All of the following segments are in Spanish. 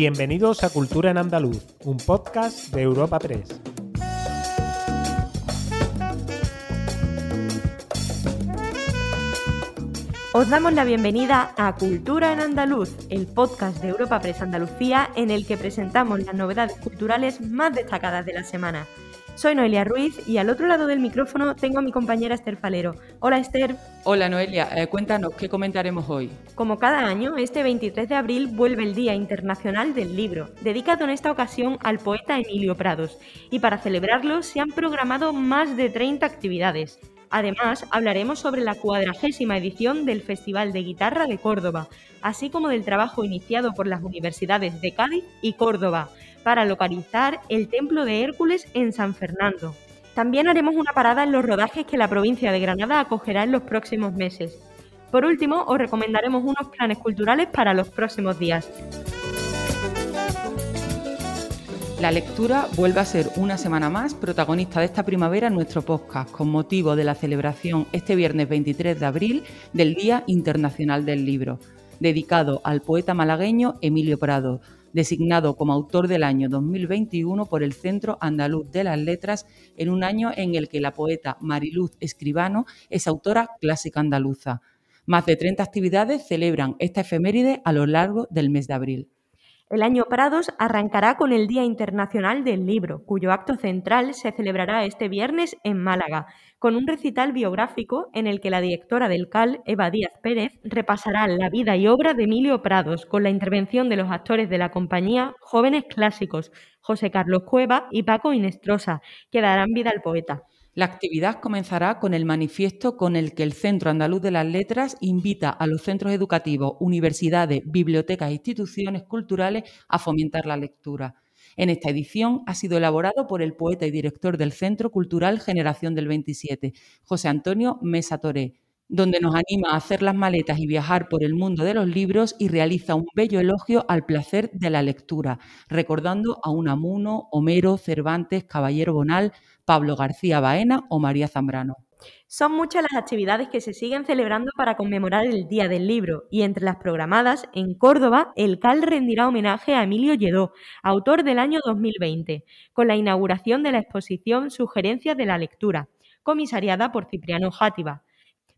Bienvenidos a Cultura en Andaluz, un podcast de Europa 3. Os damos la bienvenida a Cultura en Andaluz, el podcast de Europa Press Andalucía en el que presentamos las novedades culturales más destacadas de la semana. Soy Noelia Ruiz y al otro lado del micrófono tengo a mi compañera Esther Falero. Hola Esther. Hola Noelia, eh, cuéntanos, ¿qué comentaremos hoy? Como cada año, este 23 de abril vuelve el Día Internacional del Libro, dedicado en esta ocasión al poeta Emilio Prados, y para celebrarlo se han programado más de 30 actividades. Además, hablaremos sobre la cuadragésima edición del Festival de Guitarra de Córdoba, así como del trabajo iniciado por las universidades de Cádiz y Córdoba para localizar el Templo de Hércules en San Fernando. También haremos una parada en los rodajes que la provincia de Granada acogerá en los próximos meses. Por último, os recomendaremos unos planes culturales para los próximos días. La lectura vuelve a ser una semana más protagonista de esta primavera en nuestro podcast con motivo de la celebración este viernes 23 de abril del Día Internacional del Libro, dedicado al poeta malagueño Emilio Prado, designado como autor del año 2021 por el Centro Andaluz de las Letras, en un año en el que la poeta Mariluz Escribano es autora clásica andaluza. Más de 30 actividades celebran esta efeméride a lo largo del mes de abril. El año Prados arrancará con el Día Internacional del Libro, cuyo acto central se celebrará este viernes en Málaga, con un recital biográfico en el que la directora del CAL, Eva Díaz Pérez, repasará la vida y obra de Emilio Prados, con la intervención de los actores de la compañía Jóvenes Clásicos, José Carlos Cueva y Paco Inestrosa, que darán vida al poeta. La actividad comenzará con el manifiesto con el que el Centro Andaluz de las Letras invita a los centros educativos, universidades, bibliotecas e instituciones culturales a fomentar la lectura. En esta edición ha sido elaborado por el poeta y director del Centro Cultural Generación del 27, José Antonio Mesa Toré, donde nos anima a hacer las maletas y viajar por el mundo de los libros y realiza un bello elogio al placer de la lectura, recordando a Unamuno, Homero, Cervantes, Caballero Bonal, Pablo García Baena o María Zambrano. Son muchas las actividades que se siguen celebrando para conmemorar el Día del Libro y entre las programadas, en Córdoba, el CAL rendirá homenaje a Emilio Lledó, autor del año 2020, con la inauguración de la exposición Sugerencias de la Lectura, comisariada por Cipriano Játiva.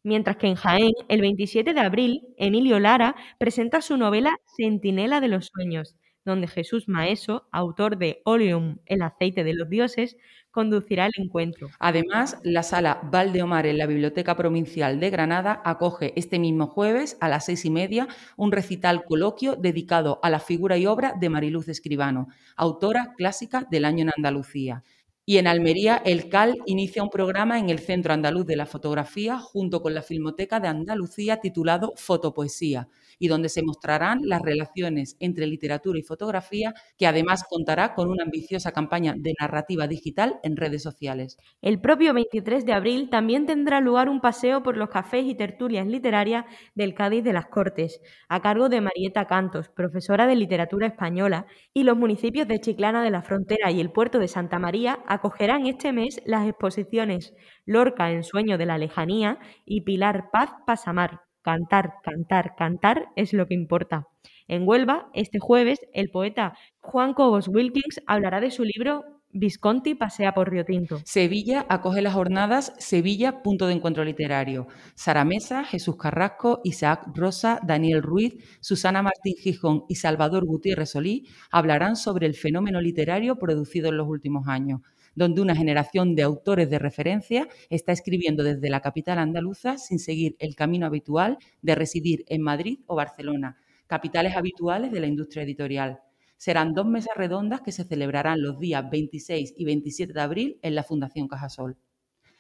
Mientras que en Jaén, el 27 de abril, Emilio Lara presenta su novela Centinela de los Sueños, donde Jesús Maeso, autor de Oleum, el aceite de los dioses, conducirá el encuentro. Además, la sala Valdeomar en la Biblioteca Provincial de Granada acoge este mismo jueves a las seis y media un recital coloquio dedicado a la figura y obra de Mariluz Escribano, autora clásica del año en Andalucía. Y en Almería, el CAL inicia un programa en el Centro Andaluz de la Fotografía junto con la Filmoteca de Andalucía titulado Fotopoesía, y donde se mostrarán las relaciones entre literatura y fotografía, que además contará con una ambiciosa campaña de narrativa digital en redes sociales. El propio 23 de abril también tendrá lugar un paseo por los cafés y tertulias literarias del Cádiz de las Cortes, a cargo de Marieta Cantos, profesora de literatura española, y los municipios de Chiclana de la Frontera y el puerto de Santa María acogerán este mes las exposiciones Lorca en Sueño de la Lejanía y Pilar Paz Pasamar. Cantar, cantar, cantar es lo que importa. En Huelva, este jueves, el poeta Juan Cobos Wilkins hablará de su libro Visconti pasea por Río Tinto. Sevilla acoge las jornadas Sevilla, punto de encuentro literario. Sara Mesa, Jesús Carrasco, Isaac Rosa, Daniel Ruiz, Susana Martín Gijón y Salvador Gutiérrez Solí hablarán sobre el fenómeno literario producido en los últimos años donde una generación de autores de referencia está escribiendo desde la capital andaluza sin seguir el camino habitual de residir en Madrid o Barcelona, capitales habituales de la industria editorial. Serán dos mesas redondas que se celebrarán los días 26 y 27 de abril en la Fundación Cajasol.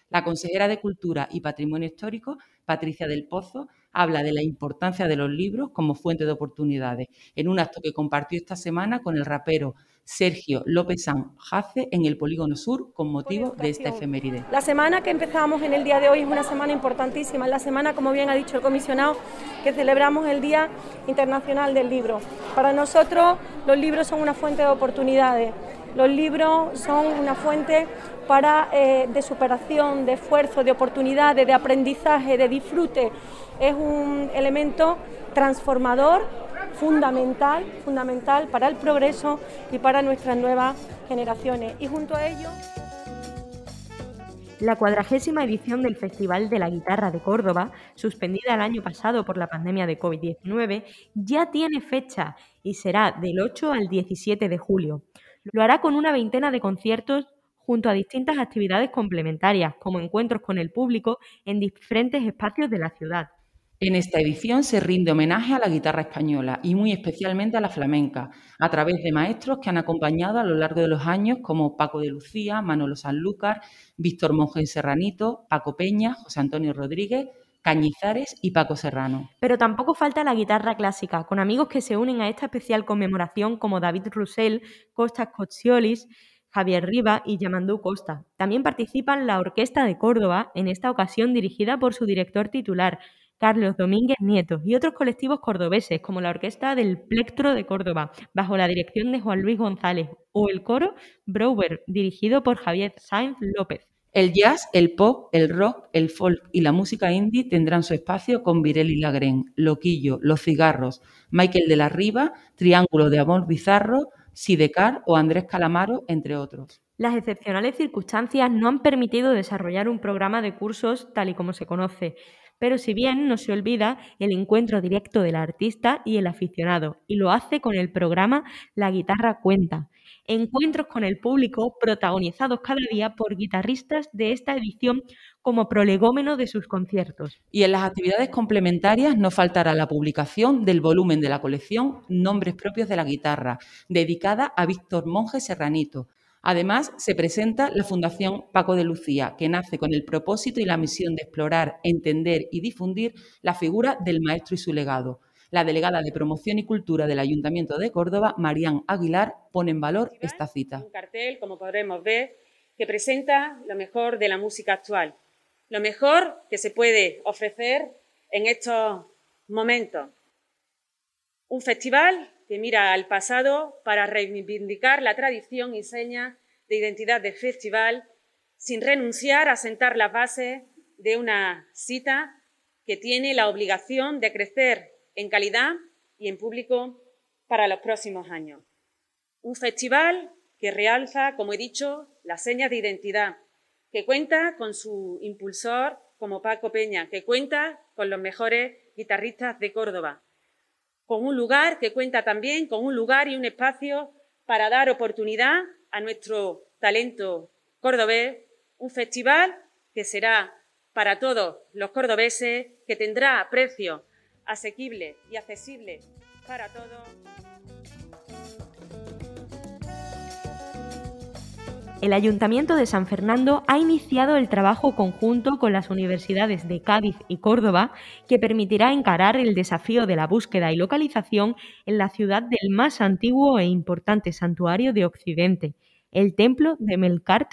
La consejera de Cultura y Patrimonio Histórico, Patricia del Pozo, habla de la importancia de los libros como fuente de oportunidades, en un acto que compartió esta semana con el rapero Sergio López San Jace en el Polígono Sur con motivo de esta efeméride. La semana que empezamos en el día de hoy es una semana importantísima, es la semana, como bien ha dicho el comisionado, que celebramos el Día Internacional del Libro. Para nosotros los libros son una fuente de oportunidades, los libros son una fuente para, eh, de superación, de esfuerzo, de oportunidades, de aprendizaje, de disfrute. Es un elemento transformador fundamental, fundamental para el progreso y para nuestras nuevas generaciones. Y junto a ello... La cuadragésima edición del Festival de la Guitarra de Córdoba, suspendida el año pasado por la pandemia de COVID-19, ya tiene fecha y será del 8 al 17 de julio. Lo hará con una veintena de conciertos junto a distintas actividades complementarias, como encuentros con el público en diferentes espacios de la ciudad. En esta edición se rinde homenaje a la guitarra española y muy especialmente a la flamenca, a través de maestros que han acompañado a lo largo de los años como Paco de Lucía, Manolo Sanlúcar, Víctor Monge Serranito, Paco Peña, José Antonio Rodríguez, Cañizares y Paco Serrano. Pero tampoco falta la guitarra clásica, con amigos que se unen a esta especial conmemoración como David Russell, Costas Cocciolis, Javier Riva y Yamandú Costa. También participan la Orquesta de Córdoba, en esta ocasión dirigida por su director titular, Carlos Domínguez Nieto, y otros colectivos cordobeses, como la Orquesta del Plectro de Córdoba, bajo la dirección de Juan Luis González, o el coro Brouwer, dirigido por Javier Sainz López. El jazz, el pop, el rock, el folk y la música indie tendrán su espacio con Virelli Lagren, Loquillo, Los Cigarros, Michael de la Riva, Triángulo de Amor Bizarro, Sidecar o Andrés Calamaro, entre otros. Las excepcionales circunstancias no han permitido desarrollar un programa de cursos tal y como se conoce, pero si bien no se olvida el encuentro directo del artista y el aficionado, y lo hace con el programa La guitarra cuenta. Encuentros con el público protagonizados cada día por guitarristas de esta edición como prolegómeno de sus conciertos. Y en las actividades complementarias no faltará la publicación del volumen de la colección Nombres propios de la guitarra, dedicada a Víctor Monge Serranito, Además, se presenta la Fundación Paco de Lucía, que nace con el propósito y la misión de explorar, entender y difundir la figura del maestro y su legado. La delegada de Promoción y Cultura del Ayuntamiento de Córdoba, Marían Aguilar, pone en valor esta cita. Un cartel, como podremos ver, que presenta lo mejor de la música actual, lo mejor que se puede ofrecer en estos momentos. Un festival que mira al pasado para reivindicar la tradición y seña de identidad del festival, sin renunciar a sentar las bases de una cita que tiene la obligación de crecer en calidad y en público para los próximos años. Un festival que realza, como he dicho, las señas de identidad, que cuenta con su impulsor como Paco Peña, que cuenta con los mejores guitarristas de Córdoba, con un lugar que cuenta también con un lugar y un espacio para dar oportunidad a nuestro talento cordobés, un festival que será para todos los cordobeses, que tendrá precio asequible y accesible para todos. El Ayuntamiento de San Fernando ha iniciado el trabajo conjunto con las universidades de Cádiz y Córdoba que permitirá encarar el desafío de la búsqueda y localización en la ciudad del más antiguo e importante santuario de Occidente, el templo de Melkart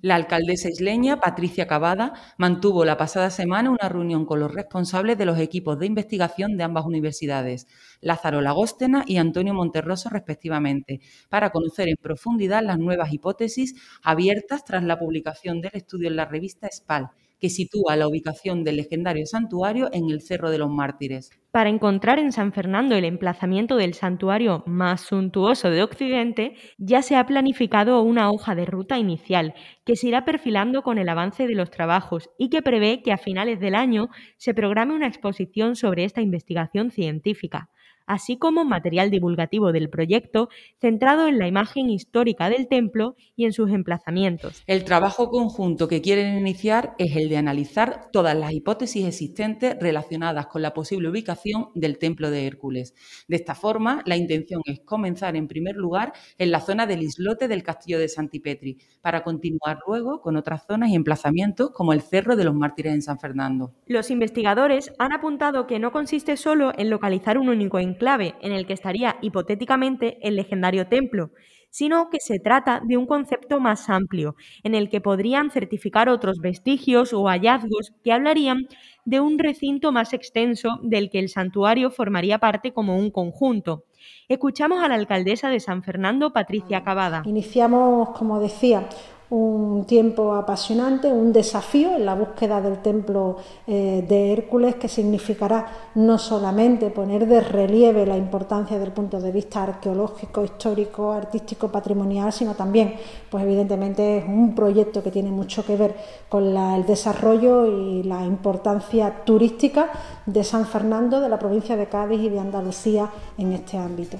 La alcaldesa isleña, Patricia Cavada, mantuvo la pasada semana una reunión con los responsables de los equipos de investigación de ambas universidades, Lázaro Lagóstena y Antonio Monterroso, respectivamente, para conocer en profundidad las nuevas hipótesis abiertas tras la publicación del estudio en la revista SPAL que sitúa la ubicación del legendario santuario en el Cerro de los Mártires. Para encontrar en San Fernando el emplazamiento del santuario más suntuoso de Occidente, ya se ha planificado una hoja de ruta inicial que se irá perfilando con el avance de los trabajos y que prevé que a finales del año se programe una exposición sobre esta investigación científica así como material divulgativo del proyecto centrado en la imagen histórica del templo y en sus emplazamientos. El trabajo conjunto que quieren iniciar es el de analizar todas las hipótesis existentes relacionadas con la posible ubicación del templo de Hércules. De esta forma, la intención es comenzar en primer lugar en la zona del islote del castillo de Santipetri, para continuar luego con otras zonas y emplazamientos como el Cerro de los Mártires en San Fernando. Los investigadores han apuntado que no consiste solo en localizar un único clave en el que estaría hipotéticamente el legendario templo, sino que se trata de un concepto más amplio, en el que podrían certificar otros vestigios o hallazgos que hablarían de un recinto más extenso del que el santuario formaría parte como un conjunto. Escuchamos a la alcaldesa de San Fernando, Patricia Cavada. Iniciamos, como decía, un tiempo apasionante, un desafío en la búsqueda del templo eh, de Hércules que significará no solamente poner de relieve la importancia del punto de vista arqueológico, histórico, artístico, patrimonial, sino también, pues evidentemente es un proyecto que tiene mucho que ver con el desarrollo y la importancia turística de San Fernando, de la provincia de Cádiz y de Andalucía en este ámbito.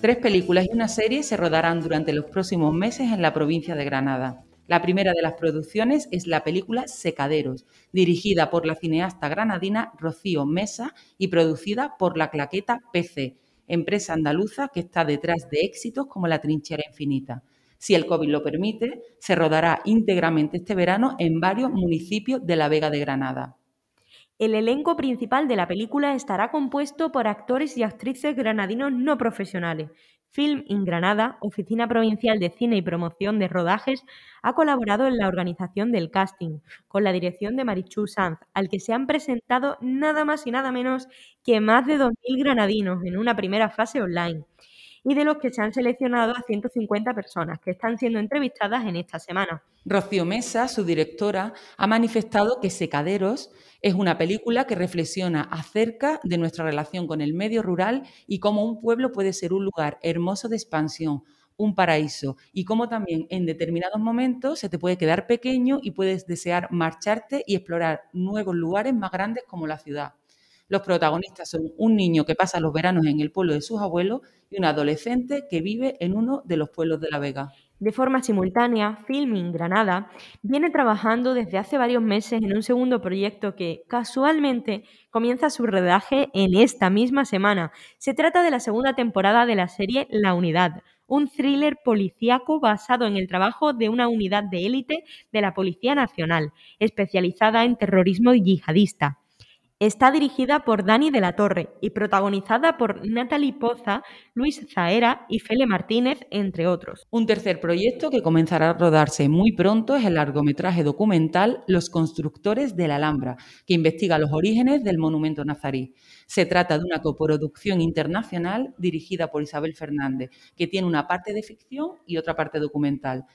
Tres películas y una serie se rodarán durante los próximos meses en la provincia de Granada. La primera de las producciones es la película Secaderos, dirigida por la cineasta granadina Rocío Mesa y producida por la Claqueta PC, empresa andaluza que está detrás de éxitos como La Trinchera Infinita. Si el COVID lo permite, se rodará íntegramente este verano en varios municipios de la Vega de Granada. El elenco principal de la película estará compuesto por actores y actrices granadinos no profesionales. Film in Granada, Oficina Provincial de Cine y Promoción de Rodajes, ha colaborado en la organización del casting, con la dirección de Marichu Sanz, al que se han presentado nada más y nada menos que más de 2.000 granadinos en una primera fase online y de los que se han seleccionado a 150 personas que están siendo entrevistadas en esta semana. Rocío Mesa, su directora, ha manifestado que Secaderos es una película que reflexiona acerca de nuestra relación con el medio rural y cómo un pueblo puede ser un lugar hermoso de expansión, un paraíso y cómo también en determinados momentos se te puede quedar pequeño y puedes desear marcharte y explorar nuevos lugares más grandes como la ciudad. Los protagonistas son un niño que pasa los veranos en el pueblo de sus abuelos y un adolescente que vive en uno de los pueblos de La Vega. De forma simultánea, Filming Granada viene trabajando desde hace varios meses en un segundo proyecto que, casualmente, comienza su rodaje en esta misma semana. Se trata de la segunda temporada de la serie La Unidad, un thriller policíaco basado en el trabajo de una unidad de élite de la Policía Nacional, especializada en terrorismo yihadista. Está dirigida por Dani de la Torre y protagonizada por Natalie Poza, Luis Zaera y Fele Martínez, entre otros. Un tercer proyecto que comenzará a rodarse muy pronto es el largometraje documental Los constructores de la Alhambra, que investiga los orígenes del monumento nazarí. Se trata de una coproducción internacional dirigida por Isabel Fernández, que tiene una parte de ficción y otra parte documental.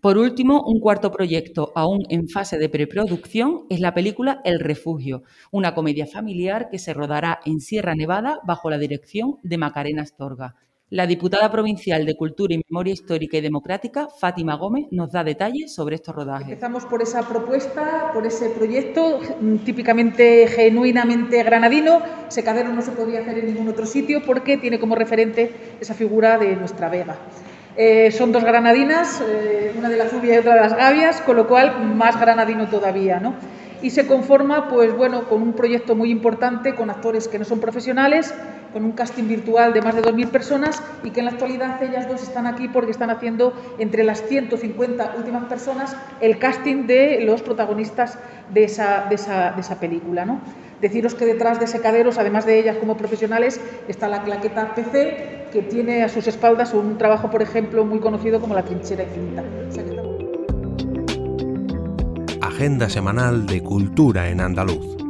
Por último, un cuarto proyecto, aún en fase de preproducción, es la película El Refugio, una comedia familiar que se rodará en Sierra Nevada bajo la dirección de Macarena Astorga. La diputada provincial de Cultura y Memoria Histórica y Democrática, Fátima Gómez, nos da detalles sobre estos rodajes. Empezamos por esa propuesta, por ese proyecto mm, típicamente, genuinamente granadino. Secadero no se podía hacer en ningún otro sitio porque tiene como referente esa figura de nuestra Vega. Eh, son dos granadinas, eh, una de la Zubia y otra de las Gavias, con lo cual más granadino todavía, ¿no? Y se conforma, pues bueno, con un proyecto muy importante, con actores que no son profesionales, con un casting virtual de más de 2.000 personas y que en la actualidad ellas dos están aquí porque están haciendo entre las 150 últimas personas el casting de los protagonistas de esa, de esa, de esa película, ¿no? Deciros que detrás de Secaderos, además de ellas como profesionales, está la claqueta PC, que tiene a sus espaldas un trabajo, por ejemplo, muy conocido como la trinchera infinita. Agenda semanal de cultura en andaluz.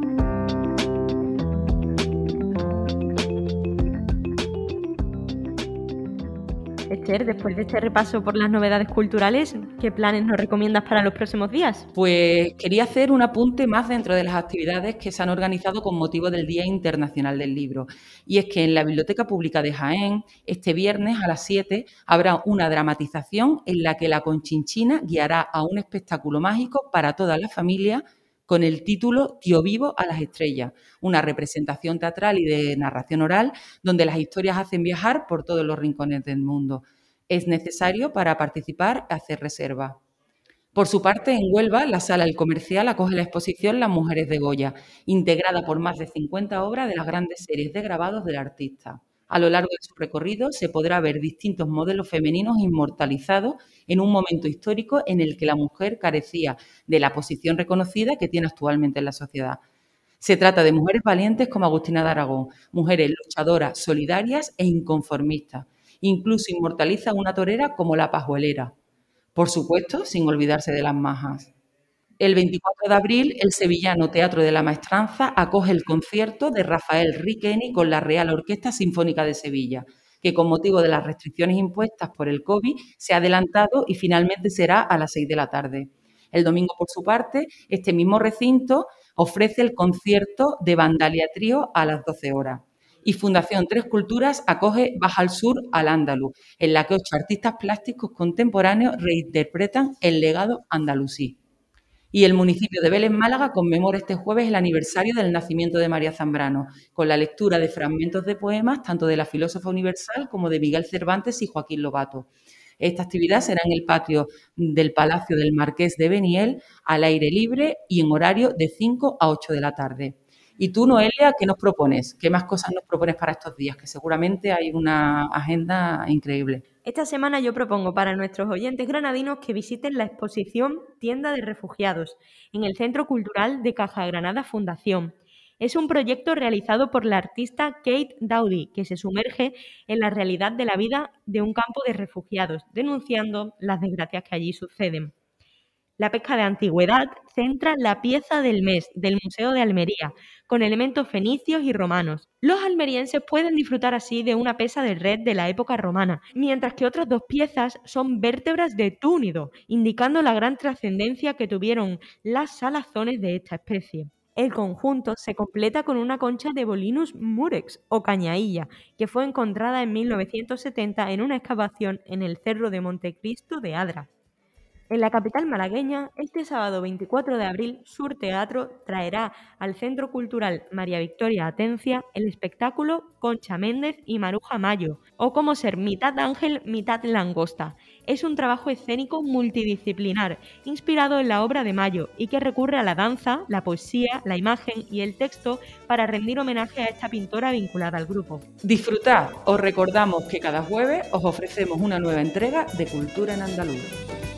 Después de este repaso por las novedades culturales, ¿qué planes nos recomiendas para los próximos días? Pues quería hacer un apunte más dentro de las actividades que se han organizado con motivo del Día Internacional del Libro. Y es que en la Biblioteca Pública de Jaén, este viernes a las 7, habrá una dramatización en la que la Conchinchina guiará a un espectáculo mágico para toda la familia con el título Tío Vivo a las Estrellas, una representación teatral y de narración oral donde las historias hacen viajar por todos los rincones del mundo es necesario para participar hacer reserva. Por su parte, en Huelva, la sala El Comercial acoge la exposición Las Mujeres de Goya, integrada por más de 50 obras de las grandes series de grabados del artista. A lo largo de su recorrido se podrá ver distintos modelos femeninos inmortalizados en un momento histórico en el que la mujer carecía de la posición reconocida que tiene actualmente en la sociedad. Se trata de mujeres valientes como Agustina de Aragón, mujeres luchadoras, solidarias e inconformistas, Incluso inmortaliza una torera como la pajuelera. Por supuesto, sin olvidarse de las majas. El 24 de abril, el sevillano Teatro de la Maestranza acoge el concierto de Rafael Riqueni con la Real Orquesta Sinfónica de Sevilla. que con motivo de las restricciones impuestas por el COVID se ha adelantado y finalmente será a las 6 de la tarde. El domingo, por su parte, este mismo recinto ofrece el concierto de Vandalia Trío a las 12 horas. Y Fundación Tres Culturas acoge Baja al Sur al Andaluz, en la que ocho artistas plásticos contemporáneos reinterpretan el legado andalusí. Y el municipio de Vélez Málaga conmemora este jueves el aniversario del nacimiento de María Zambrano, con la lectura de fragmentos de poemas tanto de la filósofa universal como de Miguel Cervantes y Joaquín Lobato. Esta actividad será en el patio del Palacio del Marqués de Beniel, al aire libre y en horario de 5 a 8 de la tarde. Y tú, Noelia, ¿qué nos propones? ¿Qué más cosas nos propones para estos días? Que seguramente hay una agenda increíble. Esta semana yo propongo para nuestros oyentes granadinos que visiten la exposición Tienda de Refugiados en el Centro Cultural de Caja Granada Fundación. Es un proyecto realizado por la artista Kate Dowdy, que se sumerge en la realidad de la vida de un campo de refugiados, denunciando las desgracias que allí suceden. La pesca de antigüedad centra la pieza del mes del Museo de Almería, con elementos fenicios y romanos. Los almerienses pueden disfrutar así de una pesa de red de la época romana, mientras que otras dos piezas son vértebras de túnido, indicando la gran trascendencia que tuvieron las salazones de esta especie. El conjunto se completa con una concha de Bolinus murex o cañailla, que fue encontrada en 1970 en una excavación en el Cerro de Montecristo de Adra. En la capital malagueña, este sábado 24 de abril, Sur Teatro traerá al Centro Cultural María Victoria Atencia el espectáculo Concha Méndez y Maruja Mayo, o como ser mitad ángel, mitad langosta. Es un trabajo escénico multidisciplinar, inspirado en la obra de Mayo y que recurre a la danza, la poesía, la imagen y el texto para rendir homenaje a esta pintora vinculada al grupo. Disfrutad, os recordamos que cada jueves os ofrecemos una nueva entrega de Cultura en Andaluz.